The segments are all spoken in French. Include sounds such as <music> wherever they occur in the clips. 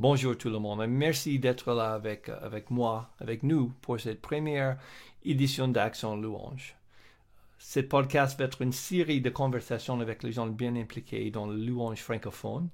Bonjour tout le monde merci d'être là avec, avec moi, avec nous pour cette première édition d'Action Louange. Ce podcast va être une série de conversations avec les gens bien impliqués dans le louange francophone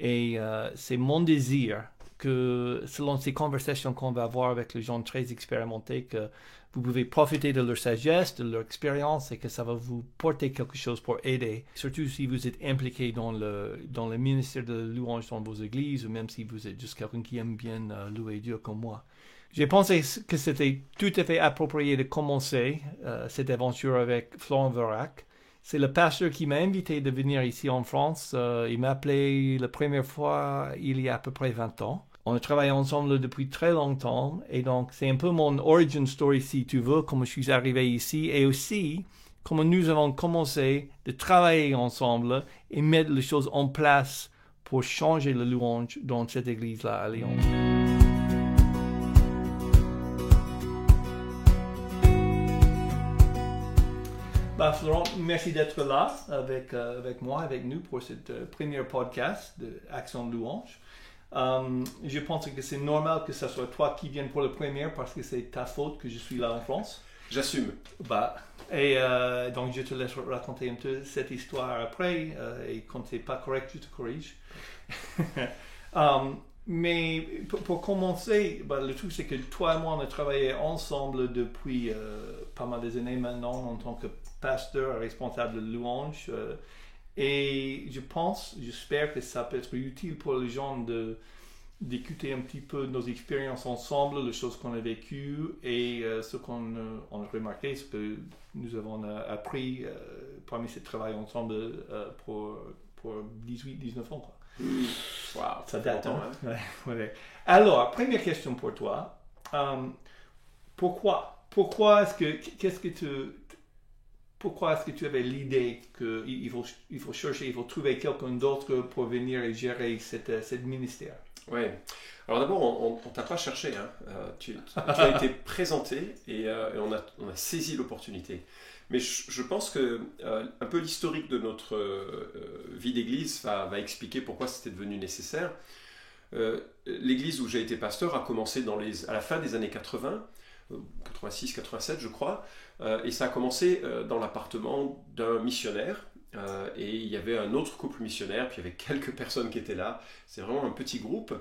et euh, c'est mon désir que selon ces conversations qu'on va avoir avec les gens très expérimentés, que vous pouvez profiter de leur sagesse, de leur expérience et que ça va vous porter quelque chose pour aider. Surtout si vous êtes impliqué dans le, dans le ministère de louange dans vos églises ou même si vous êtes juste quelqu'un qui aime bien euh, louer Dieu comme moi. J'ai pensé que c'était tout à fait approprié de commencer euh, cette aventure avec Florent Verac. C'est le pasteur qui m'a invité de venir ici en France. Euh, il m'a appelé la première fois il y a à peu près 20 ans. On a travaillé ensemble depuis très longtemps et donc c'est un peu mon origin story si tu veux, comment je suis arrivé ici et aussi comment nous avons commencé de travailler ensemble et mettre les choses en place pour changer le louange dans cette église-là à Lyon. Florent, merci d'être là avec, euh, avec moi, avec nous pour cette euh, première podcast de Action Louange. Euh, je pense que c'est normal que ce soit toi qui viennes pour la première parce que c'est ta faute que je suis là en France. J'assume. Bah, et euh, donc je te laisse raconter un peu cette histoire après et quand c'est pas correct, je te corrige. <laughs> mais pour, commencer, bah, le truc c'est que toi et moi on a travaillé ensemble depuis pas mal d'années maintenant en tant que pasteur responsable de louange. Et je pense, j'espère que ça peut être utile pour les gens de d'écouter un petit peu nos expériences ensemble, les choses qu'on a vécues et euh, ce qu'on euh, a remarqué, ce que nous avons euh, appris parmi ce travail ensemble pour, pour 18-19 ans. Quoi. Wow, ça date. Hein? Ouais, ouais. Alors, première question pour toi. pourquoi Pourquoi est-ce que, qu'est-ce que tu, pourquoi est-ce que tu avais l'idée qu'il faut, il faut chercher, il faut trouver quelqu'un d'autre pour venir et gérer cette, ministère? Oui. Alors d'abord, on ne t'a pas cherché. Hein. Euh, tu, as été <laughs> présenté euh, et, on, a, on, a, saisi l'opportunité. Mais je, pense que euh, un peu l'historique de notre vie d'église va, va, expliquer pourquoi c'était devenu nécessaire. l'église où j'ai été pasteur a commencé dans les, à la fin des années 80, 86, 87 je crois. Euh, et ça a commencé euh, dans l'appartement d'un missionnaire. Euh, et il y avait un autre couple missionnaire, puis il y avait quelques <laughs> personnes qui étaient là. C'est vraiment un petit groupe.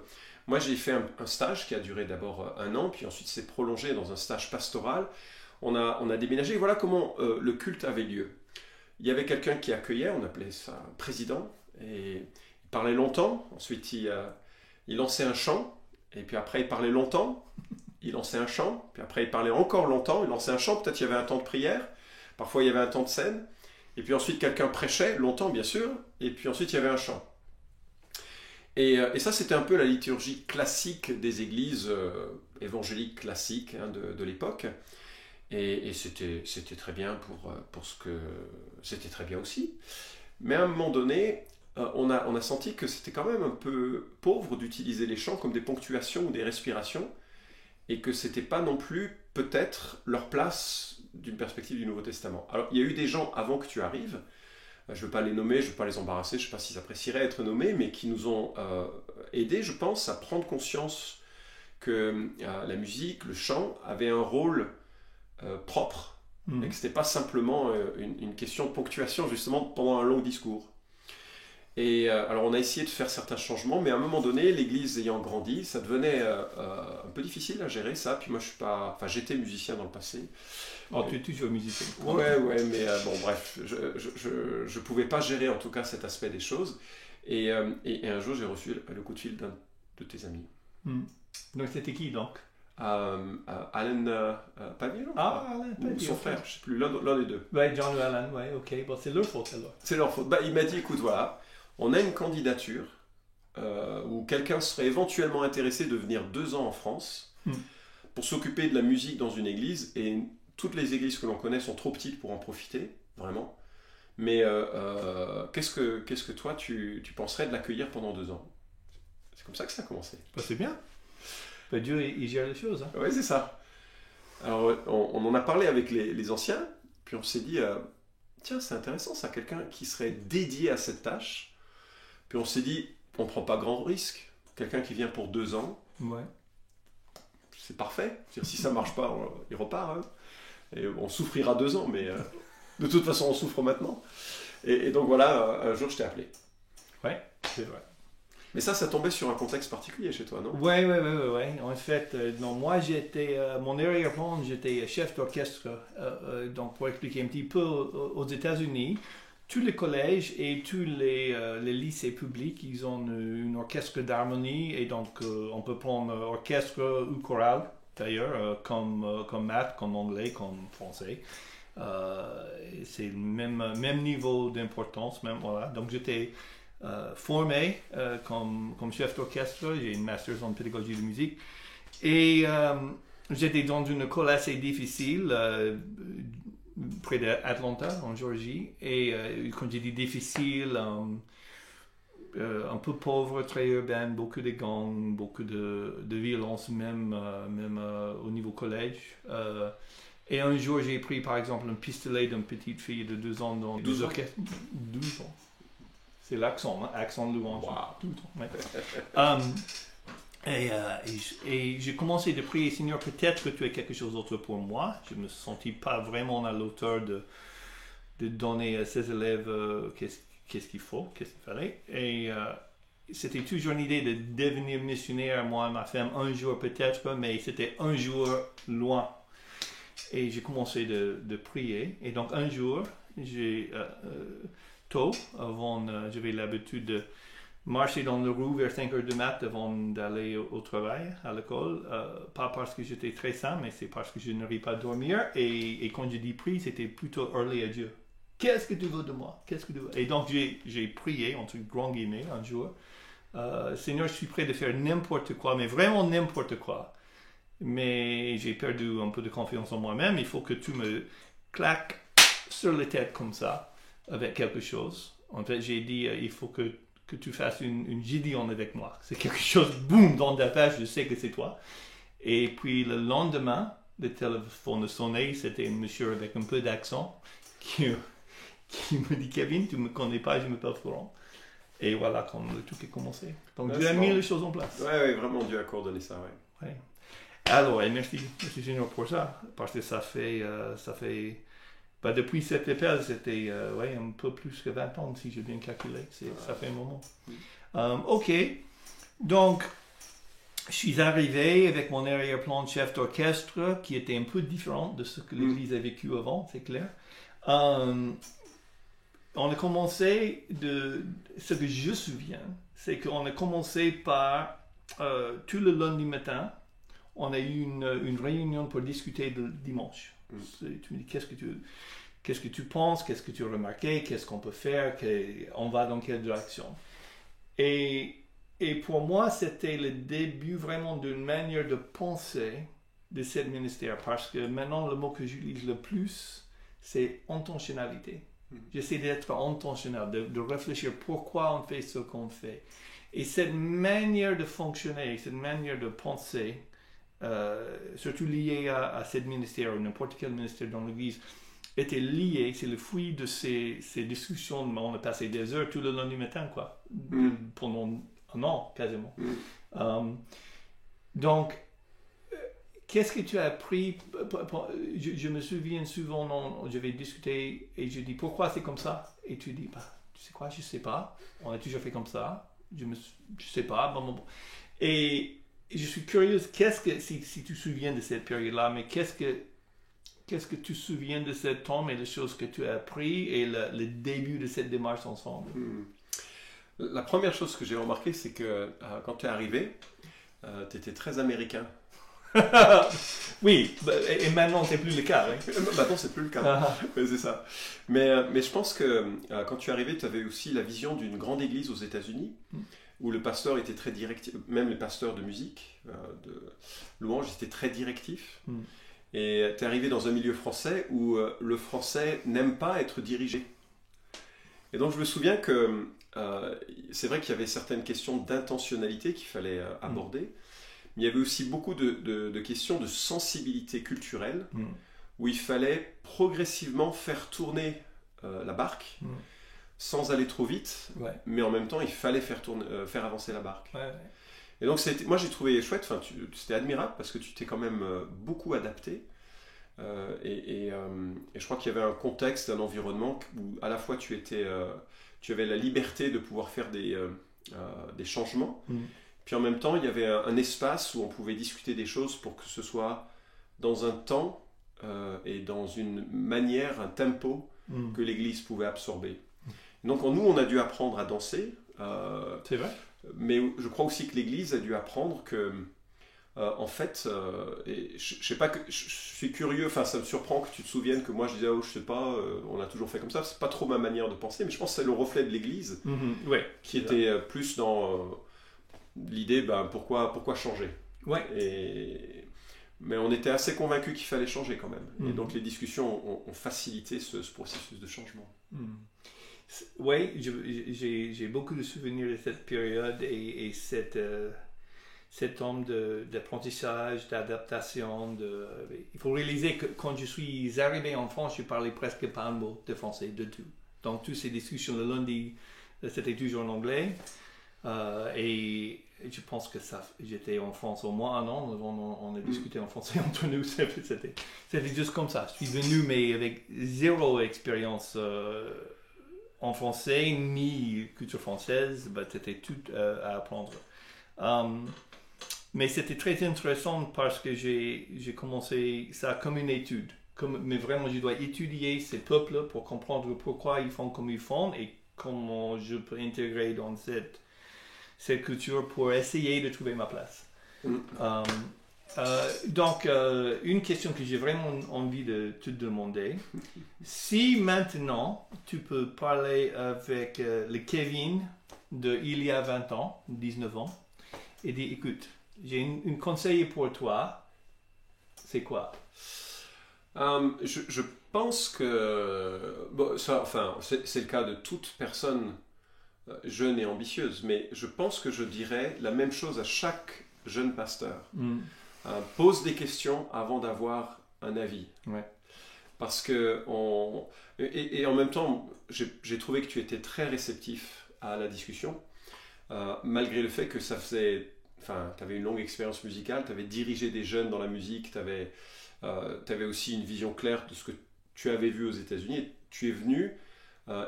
Moi, j'ai fait un, stage qui a duré d'abord un an, puis ensuite s'est prolongé dans un stage pastoral. On a, on a déménagé. Voilà comment le culte avait lieu. Il y avait quelqu'un qui accueillait, on appelait ça président, et il parlait longtemps. Ensuite, il, il lançait un chant, et puis après, il parlait longtemps il lançait un chant, puis après il parlait encore longtemps, il lançait un chant, peut-être il y avait un temps de prière, parfois il y avait un temps de scène, et puis ensuite quelqu'un prêchait, longtemps bien sûr, et puis ensuite il y avait un chant. Et, euh, ça c'était un peu la liturgie classique des églises euh, évangéliques classiques hein, de, l'époque, et, c'était très bien pour, euh, pour ce que... C'était très bien aussi. Mais à un moment donné, on a senti que c'était quand même un peu pauvre d'utiliser les chants comme des ponctuations ou des respirations, et que c'était pas non plus peut-être leur place d'une perspective du Nouveau Testament. Alors il y a eu des gens avant que tu arrives, euh, je ne veux pas les nommer, je ne veux pas les embarrasser, je ne sais pas s'ils apprécieraient être nommés, mais qui nous ont euh, aidés, je pense, à prendre conscience que euh, la musique, le chant avait un rôle propre, mmh. et que ce n'était pas simplement une, une, question de ponctuation justement pendant un long discours. Et euh, alors on a essayé de faire certains changements, mais à un moment donné, l'église ayant grandi, ça devenait euh, euh, un peu difficile à gérer ça. Puis moi je suis pas, enfin j'étais musicien dans le passé. Oh, tu es toujours musicien. Ouais, ouais, mais bon bref, je, je, je, pouvais pas gérer en tout cas cet aspect des choses. Et, et, un jour j'ai reçu le coup de fil d'un de tes amis. Hmm. Donc c'était qui donc? Alan Pavillon Ah, Alan Pavillon. Son frère, je sais plus, l'un des deux. Ouais, John ou Alan, ouais, ok. Bon, c'est leur faute alors. C'est leur faute. Bah, il m'a dit, écoute, voilà, on a une candidature euh, où quelqu'un serait éventuellement intéressé de venir deux ans en France hmm. pour s'occuper de la musique dans une église, et toutes les églises que l'on connaît sont trop petites pour en profiter, vraiment. Mais euh, euh, qu'est-ce, que, qu'est-ce que toi, tu, penserais de l'accueillir pendant deux ans? C'est comme ça que ça a commencé. Bah, c'est bien. Bah, Dieu, il gère les choses. Hein. Oui, c'est ça. Alors, on, en a parlé avec les, les anciens, puis on s'est dit, tiens, c'est intéressant ça, quelqu'un qui serait dédié à cette tâche, puis on s'est dit, on prend pas grand risque. quelqu'un qui vient pour deux ans, Ouais. c'est parfait. Si ça marche pas, on- il repart. hein. Et on souffrira deux ans, mais euh, de toute façon, on souffre maintenant. Et, et donc voilà, un jour, je t'ai appelé. Ouais, c'est vrai. Mais ça, ça tombait sur un contexte particulier chez toi, non? Ouais, ouais, ouais, ouais. En fait, euh, non, moi j'étais, euh, mon arrière-plan, j'étais chef d'orchestre. euh, donc pour expliquer un petit peu, aux États-Unis, tous les collèges et tous les, euh, les lycées publics, ils ont une, orchestre d'harmonie et donc euh, on peut prendre orchestre ou chorale d'ailleurs, euh, comme, comme maths, comme anglais, comme français. C'est le même, même niveau d'importance, même voilà. Donc j'étais formé comme, comme chef d'orchestre, j'ai une master's en pédagogie de musique. Et j'étais dans une école assez difficile, près d'Atlanta, en Géorgie. Et euh, quand j'ai dit difficile, euh, euh, un peu pauvre, très urbain, beaucoup de gangs, beaucoup de, de violence, même, euh, même euh, au niveau collège. Euh, et un jour, j'ai pris par exemple un pistolet d'une petite fille de 12 ans dans 12 des ans? orchestres. 12 ans. C'est l'accent, hein, accent de louange. Wow. 12 ans, ouais. <laughs> Um, et, euh, et j'ai commencé de prier, Seigneur, peut-être que tu as quelque chose d'autre pour moi. Je me sentis pas vraiment à l'auteur de, de donner à ses élèves euh, qu'est-ce qu'il faut, qu'est-ce qu'il fallait. Et euh, c'était toujours une idée de devenir missionnaire, moi et ma femme, un jour peut-être, mais c'était un jour loin. Et j'ai commencé de, de prier. Et donc un jour, j'ai euh, tôt, avant, j'avais l'habitude de marcher dans le roue vers 5 heures du mat avant d'aller au, travail, à l'école. Euh, pas parce que j'étais très sain, mais c'est parce que je n'arrivais pas à dormir. Et, quand je dis prier, c'était plutôt hurler à Dieu. Qu'est-ce que tu veux de moi? Qu'est-ce que tu veux? Et donc j'ai prié, entre grands guillemets, un jour. Euh, Seigneur, je suis prêt de faire n'importe quoi, mais vraiment n'importe quoi. Mais j'ai perdu un peu de confiance en moi-même. Il faut que tu me claques sur la tête comme ça, avec quelque chose. En fait, j'ai dit, euh, il faut que, que tu fasses une, une Gideon avec moi. C'est quelque chose, boum, dans ta page, je sais que c'est toi. Et puis le lendemain, le téléphone a sonné, c'était un monsieur avec un peu d'accent qui, qui me dit Kevin, tu me connais pas, je m'appelle Florent. Et voilà quand le truc est commencé. Donc Dieu a mis les choses en place. Ouais, ouais, vraiment, Dieu a coordonné ça, ouais. Ouais. Alors, et merci, merci Seigneur pour ça, parce que ça fait, euh, ça fait, bah, depuis cet appel, c'était euh, ouais, un peu plus que 20 ans, si j'ai bien calculé, c'est, ça fait un moment. Euh, ok, donc, je suis arrivé avec mon arrière-plan de chef d'orchestre, qui était un peu différent de ce que Mm. l'Église a vécu avant, c'est clair. Euh, on a commencé de, ce que je me souviens, c'est qu'on a commencé par, tout le lundi matin, on a eu une, une réunion pour discuter de dimanche. Tu me dis, qu'est-ce que tu, qu'est-ce que tu penses, qu'est-ce que tu as remarqué, qu'est-ce qu'on peut faire, que- on va dans quelle direction? Et, et pour moi, c'était le début vraiment d'une manière de penser de ce ministère, parce que maintenant, le mot que j'utilise le plus, c'est intentionnalité. Mm. J'essaie d'être intentionnel, de, de réfléchir pourquoi on fait ce qu'on fait. Et cette manière de fonctionner, cette manière de penser, surtout liée à, à ce ministère ou n'importe quel ministère dans l'Église, était liée, c'est le fruit de ces, ces discussions. On a passé des heures tout le lundi matin, quoi, Mm. pendant un an quasiment. Mm. Euh, donc, euh, qu'est-ce que tu as appris? Je, je me souviens souvent, non, je vais discuter et je dis pourquoi c'est comme ça? Et tu dis, bah, tu sais quoi, je sais pas. On a toujours fait comme ça. Je ne sais pas. Bon, bon, bon. Et je suis curieuse, qu'est-ce que, si, si tu te souviens de cette période-là, mais qu'est-ce que, qu'est-ce que tu te souviens de ce temps et les choses que tu as appris et le, le début de cette démarche ensemble? Hmm. La première chose que j'ai remarqué, c'est que euh, quand tu es arrivé, tu étais très américain. <laughs> Oui, bah, et, maintenant c'est plus le cas. oui. <laughs> Euh, Maintenant, c'est plus le cas. Ah, <laughs> c'est ça. Mais, euh, mais je pense que euh, quand tu es arrivé, tu avais aussi la vision d'une grande église aux États-Unis, Mm. Où le pasteur était très directif, même les pasteurs de musique, euh, de louange, étaient très directifs. Mm. Et tu es arrivé dans un milieu français où euh, le français n'aime pas être dirigé. Et donc je me souviens que euh, c'est vrai qu'il y avait certaines questions d'intentionnalité qu'il fallait aborder, mais il y avait aussi beaucoup de, de- de questions de sensibilité culturelle Mm. où il fallait progressivement faire tourner la barque. Sans aller trop vite, ouais, mais en même temps il fallait faire, tourner, euh, faire avancer la barque. ouais, ouais. Et donc, moi, j'ai trouvé chouette, enfin, c'était admirable parce que tu t'es quand même beaucoup adapté. et, je crois qu'il y avait un contexte, un environnement où à la fois tu étais, tu avais la liberté de pouvoir faire des, des changements, mm. puis en même temps il y avait un, espace où on pouvait discuter des choses pour que ce soit dans un temps et dans une manière, un tempo mm. que l'Église pouvait absorber. Donc nous, on a dû apprendre à danser. Euh, c'est vrai. Mais je crois aussi que l'Église a dû apprendre que, euh, en fait, euh, et je, sais pas que je, suis curieux. Enfin, ça me surprend que tu te souviennes que moi je disais, oh, je sais pas, on a toujours fait comme ça. C'est pas trop ma manière de penser, mais je pense que c'est le reflet de l'Église, mm-hmm. ouais, qui était plus dans l'idée, ben pourquoi, pourquoi changer. Ouais. Et mais on était assez convaincus qu'il fallait changer quand même. Et mm-hmm. donc les discussions ont, facilité ce, processus de changement. Mm. Oui, j'ai beaucoup de souvenirs de cette période et, cette, euh, cet homme d'apprentissage, d'adaptation. De, il faut réaliser que quand je suis arrivé en France, je parlais presque pas un mot de français, de tout. Donc, toutes ces discussions le lundi, c'était toujours en anglais. Euh, et je pense que ça, j'étais en France au moins un an, on, on a discuté en français <laughs> entre nous, c'était juste comme ça. Je suis venu, mais avec zéro expérience. Euh, en français ni culture française, bah, c'était tout euh, à apprendre. Um, mais c'était très intéressant parce que j'ai commencé ça comme une étude. Comme, mais vraiment, je dois étudier ces peuples pour comprendre pourquoi ils font comme ils font et comment je peux intégrer dans cette, cette culture pour essayer de trouver ma place. Mm. Um, euh, donc, euh, une question que j'ai vraiment envie de te demander. <laughs> Si maintenant tu peux parler avec euh, le Kevin de il y a 20 ans, 19 ans, et dire écoute, j'ai une, conseil pour toi, c'est quoi? Je, je, pense que. Bon, ça, enfin, c'est le cas de toute personne jeune et ambitieuse, mais je pense que je dirais la même chose à chaque jeune pasteur. Mm. Euh, pose des questions avant d'avoir un avis. Parce que on... et, en même temps, j'ai trouvé que tu étais très réceptif à la discussion, euh, malgré le fait que ça faisait, enfin, tu avais une longue expérience musicale, tu avais dirigé des jeunes dans la musique, tu avais, euh, avais, aussi une vision claire de ce que tu avais vu aux États-Unis. Tu es venu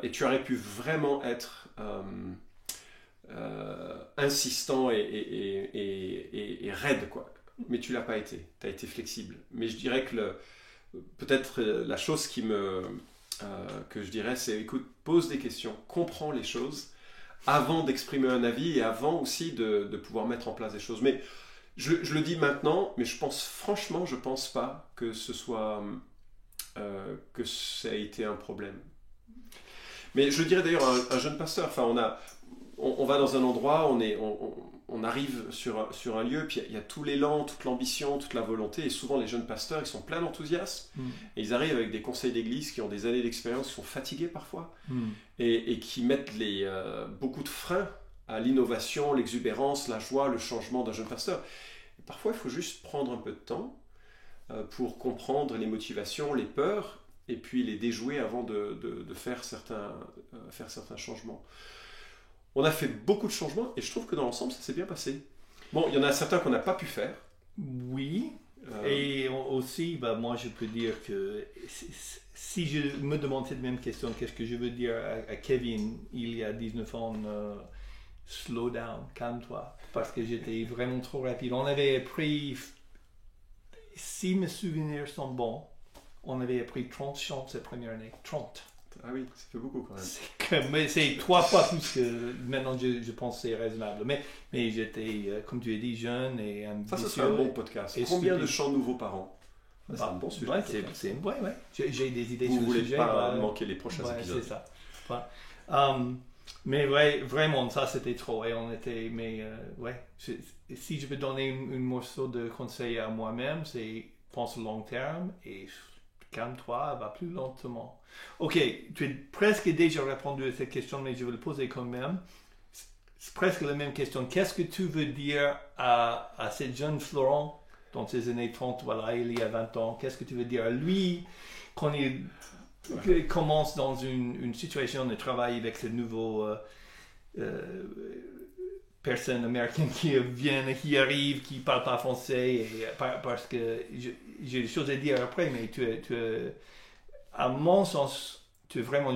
et tu aurais pu vraiment être insistant et, et, et, raide, quoi mais tu l'as pas été. Tu as été flexible. Mais je dirais que peut-être euh, la chose qui me, euh, que je dirais, c'est écoute, pose des questions, comprends les choses avant d'exprimer un avis et avant aussi de, pouvoir mettre en place des choses. Mais je, le dis maintenant, mais je pense franchement, je pense pas que ce soit euh, que ça a été un problème. Mais je dirais d'ailleurs un, un, jeune pasteur. Enfin, on a, on, va dans un endroit, on est, arrive sur, sur un lieu, puis il y, a tout l'élan, toute l'ambition, toute la volonté, et souvent les jeunes pasteurs, ils sont pleins d'enthousiasme, mm. et ils arrivent avec des conseils d'église qui ont des années d'expérience, qui sont fatigués parfois, mm. et, qui mettent les, euh, beaucoup de freins à l'innovation, l'exubérance, la joie, le changement d'un jeune pasteur. parfois, il faut juste prendre un peu de temps euh, pour comprendre les motivations, les peurs, et puis les déjouer avant de, de, faire, certains, euh, faire certains changements on a fait beaucoup de changements et je trouve que dans l'ensemble, ça s'est bien passé. Bon, il y en a certains qu'on n'a pas pu faire. Oui. Euh, et aussi, bah, moi, je peux dire que si je me demande cette même question, qu'est-ce que je veux dire à, Kevin il y a 19 ans, euh, slow down, calme-toi, parce que j'étais vraiment trop rapide. On avait pris, si mes souvenirs sont bons, on avait appris 30 chants cette première année. 30. Ah oui, ça fait beaucoup quand même. mais c'est trois fois plus que maintenant je, je pense c'est raisonnable. Mais, mais j'étais, euh, comme tu as dit, jeune et ambitieux. Ça, ce serait un bon podcast. Combien de chants nouveaux par an? C'est un bon sujet. Ouais, c'est, ouais, ouais. J'ai, des idées Vous sur le sujet. Vous voulez pas manquer les prochains ouais, épisodes. c'est ça. Um, mais ouais, vraiment, ça c'était trop. Et on était, mais euh, ouais, si je veux donner un morceau de conseil à moi-même, c'est pense long terme et calme-toi, va plus lentement. Ok, tu as presque déjà répondu à cette question, mais je vais le poser quand même. C'est presque la même question. Qu'est-ce que tu veux dire à, à cette jeune Florent dans ses années 30, voilà, il y a 20 ans? Qu'est-ce que tu veux dire à lui quand il commence dans une, situation de travail avec ce nouveau euh, euh, personnes américaines qui viennent, qui arrivent, qui parlent pas français, et, parce que j'ai des choses à dire après, mais tu, tu à mon sens, tu as vraiment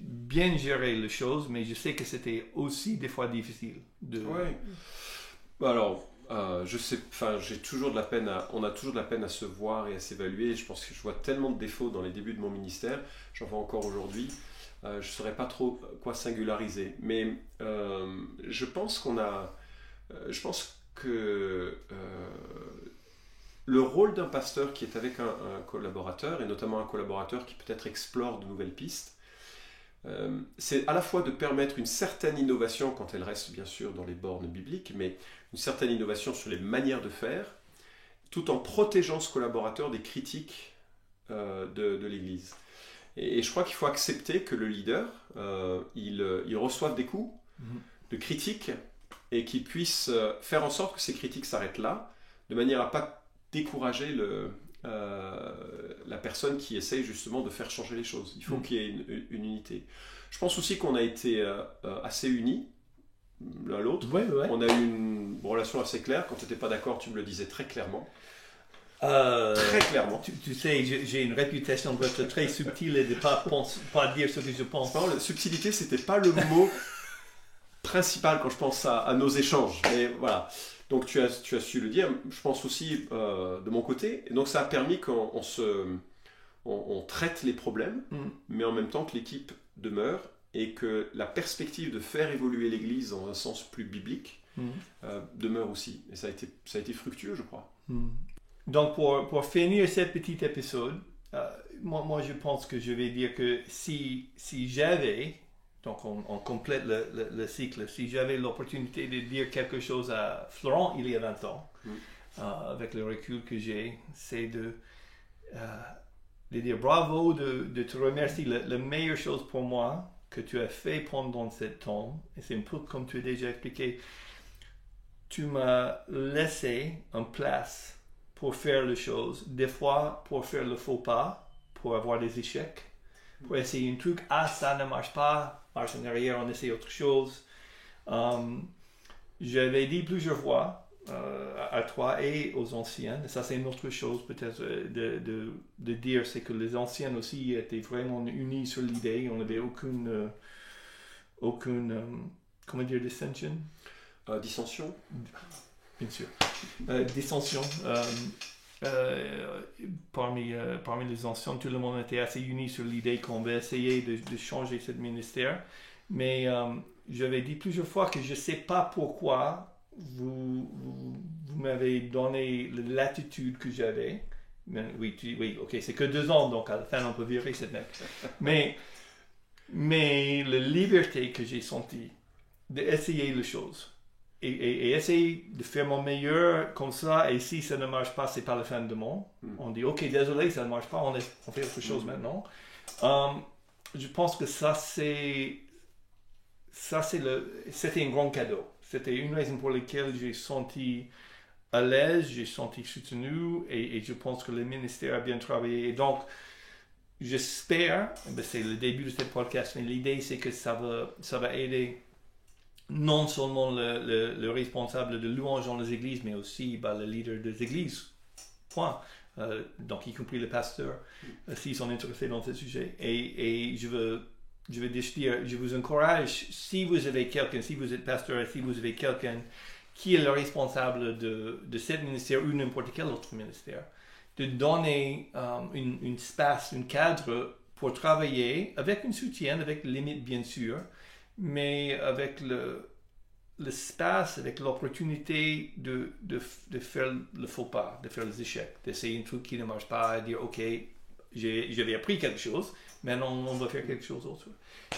bien géré les choses, mais je sais que c'était aussi des fois difficile. De... Oui. Bah alors, euh, je sais, enfin, j'ai toujours de la peine à, on a toujours de la peine à se voir et à s'évaluer. Je pense que je vois tellement de défauts dans les débuts de mon ministère, j'en vois encore aujourd'hui. Euh, je ne saurais pas trop quoi singulariser, mais euh, je pense qu'on a, je pense que le rôle d'un pasteur qui est avec un, collaborateur, et notamment un collaborateur qui peut-être explore de nouvelles pistes, c'est à la fois de permettre une certaine innovation quand elle reste bien sûr dans les bornes bibliques, mais une certaine innovation sur les manières de faire, tout en protégeant ce collaborateur des critiques euh, de, l'Église. Et, je crois qu'il faut accepter que le leader, euh, il, il, reçoive des coups mhm. de critiques et qu'il puisse euh, faire en sorte que ces critiques s'arrêtent là, de manière à pas décourager le, la personne qui essaye justement de faire changer les choses. Il faut mhm. qu'il y ait une, une, unité. Je pense aussi qu'on a été assez unis l'un l'autre. On a eu une relation assez claire. Quand tu n'étais pas d'accord, tu me le disais très clairement. Euh, très clairement. Tu, sais, j'ai une réputation d'être très subtil et de ne pas, pas dire ce que je pense. Non, la subtilité, c'était pas le mot <laughs> principal quand je pense à, nos échanges. Mais voilà. Donc tu as, tu as su le dire. Je pense aussi euh, de mon côté. Et donc ça a permis qu'on se, on, traite les problèmes, mm. mais en même temps que l'équipe demeure et que la perspective de faire évoluer l'Église dans un sens plus biblique mm. euh, demeure aussi. Et ça a été, ça a été fructueux, je crois. Mm. Donc, pour, pour, finir cet petit épisode, euh, moi, moi, je pense que je vais dire que si, si j'avais, donc on, complète le, le, cycle, si j'avais l'opportunité de dire quelque chose à Florent il y a 20 ans, mm. euh, avec le recul que j'ai, c'est de de dire bravo, de, de te remercier. la meilleure chose pour moi, que tu as fait pendant ce temps, et c'est un peu comme tu as déjà expliqué, tu m'as laissé en place pour faire les choses, des fois pour faire le faux pas, pour avoir des échecs, pour essayer un truc, ah ça ne marche pas, marche en arrière, on essaie autre chose. Um, J'avais dit plusieurs fois, euh, à toi et aux anciens. ça, c'est une autre chose peut-être euh, de, de, de, dire, c'est que les anciens aussi étaient vraiment unis sur l'idée. On n'avait aucune, euh, aucune comment dire, dissension? Dissension Bien sûr. dissension. Parmi, parmi les anciens, tout le monde était assez uni sur l'idée qu'on va essayer de, de, changer ce ministère. Mais j'avais dit plusieurs fois que je ne sais pas pourquoi vous, vous, m'avez donné l'attitude que j'avais. Oui, oui, ok, c'est que deux ans, donc à la fin, on peut virer cette mec. <laughs> Mais, mais la liberté que j'ai sentie d'essayer les choses et, et, essayer de faire mon meilleur comme ça, et si ça ne marche pas, c'est pas la fin du monde. Hmm. On dit, ok, désolé, ça ne marche pas, on, on fait autre chose hmm. maintenant. Um, je pense que ça, c'est. Ça, c'est le. C'était un grand cadeau. C'était une raison pour laquelle j'ai senti à l'aise, j'ai senti soutenu et, je pense que le ministère a bien travaillé. Et donc, j'espère, ben, c'est le début de ce podcast, mais l'idée c'est que ça va, ça va aider non seulement le, le, responsable de louange dans les églises, mais aussi ben, le leader des églises. Point. Euh, donc, y compris le pasteur, euh, s'ils sont intéressés dans ce sujet. Et, je veux je veux dire, je vous encourage, si vous avez quelqu'un, si vous êtes pasteur, si vous avez quelqu'un qui est le responsable de, de ce ministère ou n'importe quel autre ministère, de donner um, une, une, espace, un cadre pour travailler avec un soutien, avec limite bien sûr, mais avec le, l'espace, avec l'opportunité de, de, de, faire le faux pas, de faire les échecs, d'essayer un truc qui ne marche pas, de dire ok, j'avais appris quelque chose, maintenant on va faire quelque chose d'autre.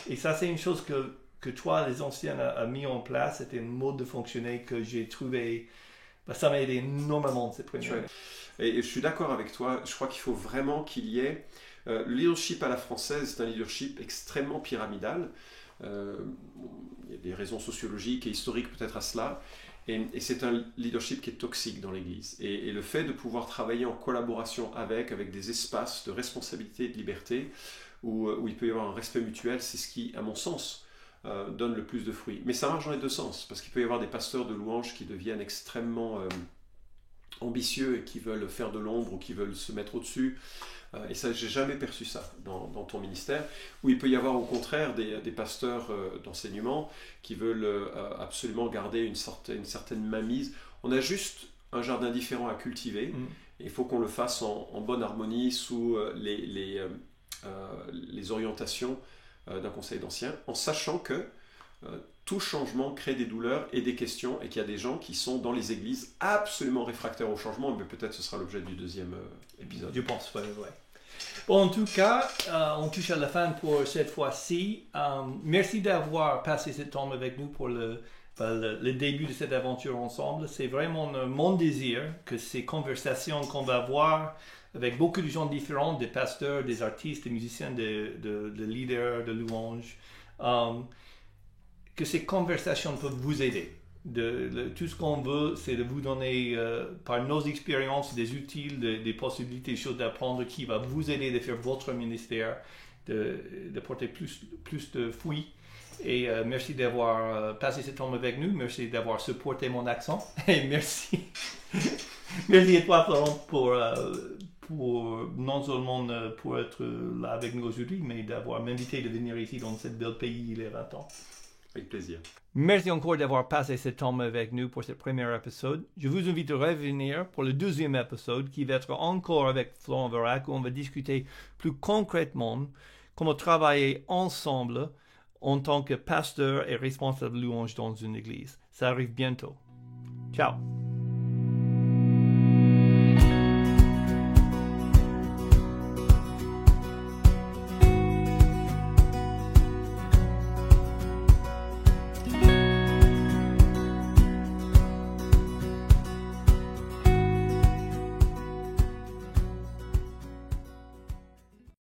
Et ça, c'est une chose que, que toi, les anciens, a, mis en place. C'était un mode de fonctionner que j'ai trouvé. Bah, ça m'a aidé énormément cette première et, je suis d'accord avec toi. Je crois qu'il faut vraiment qu'il y ait. Euh, le leadership à la française, c'est un leadership extrêmement pyramidal. Euh, il y a des raisons sociologiques et historiques peut-être à cela. Et, c'est un leadership qui est toxique dans l'Église. Et, le fait de pouvoir travailler en collaboration avec, avec des espaces de responsabilité et de liberté, où, où il peut y avoir un respect mutuel, c'est ce qui, à mon sens, donne le plus de fruits. Mais ça marche dans les deux sens, parce qu'il peut y avoir des pasteurs de louanges qui deviennent extrêmement ambitieux et qui veulent faire de l'ombre ou qui veulent se mettre au-dessus. Euh, et ça, j'ai jamais perçu ça dans, ton ministère. Où il peut y avoir au contraire des, pasteurs euh, d'enseignement qui veulent euh, absolument garder une, sorte, une certaine mainmise. On a juste un jardin différent à cultiver. Mm. Et il faut qu'on le fasse en, bonne harmonie sous les, les, les orientations d'un conseil d'anciens, en sachant que tout changement crée des douleurs et des questions, et qu'il y a des gens qui sont dans les églises absolument réfractaires au changement, mais peut-être ce sera l'objet du deuxième euh, épisode. Je pense, oui, ouais. Bon, en tout cas, euh, on touche à la fin pour cette fois-ci. Euh, merci d'avoir passé ce temps avec nous pour le, le, début de cette aventure ensemble. C'est vraiment mon désir que ces conversations qu'on va avoir avec beaucoup de gens différents, des pasteurs, des artistes, des musiciens, des, de, leaders, de louanges, que ces conversations peuvent vous aider. De, tout ce qu'on veut, c'est de vous donner, euh, par nos expériences, des outils, des possibilités, des choses d'apprendre qui va vous aider de faire votre ministère, de, de porter plus, plus de fruits. Et euh, merci d'avoir euh, passé ce temps avec nous. Merci d'avoir supporté mon accent. <laughs> Et merci. <laughs> merci à toi, Florent, pour, pour non seulement pour être là avec nous aujourd'hui, mais d'avoir m'invité de venir ici dans ce bel pays il y a 20 ans. Avec plaisir. Merci encore d'avoir passé ce temps avec nous pour ce premier épisode. Je vous invite à revenir pour le deuxième épisode qui va être encore avec Florent Verac où on va discuter plus concrètement comment travailler ensemble en tant que pasteur et responsable louange dans une église. Ça arrive bientôt. Ciao.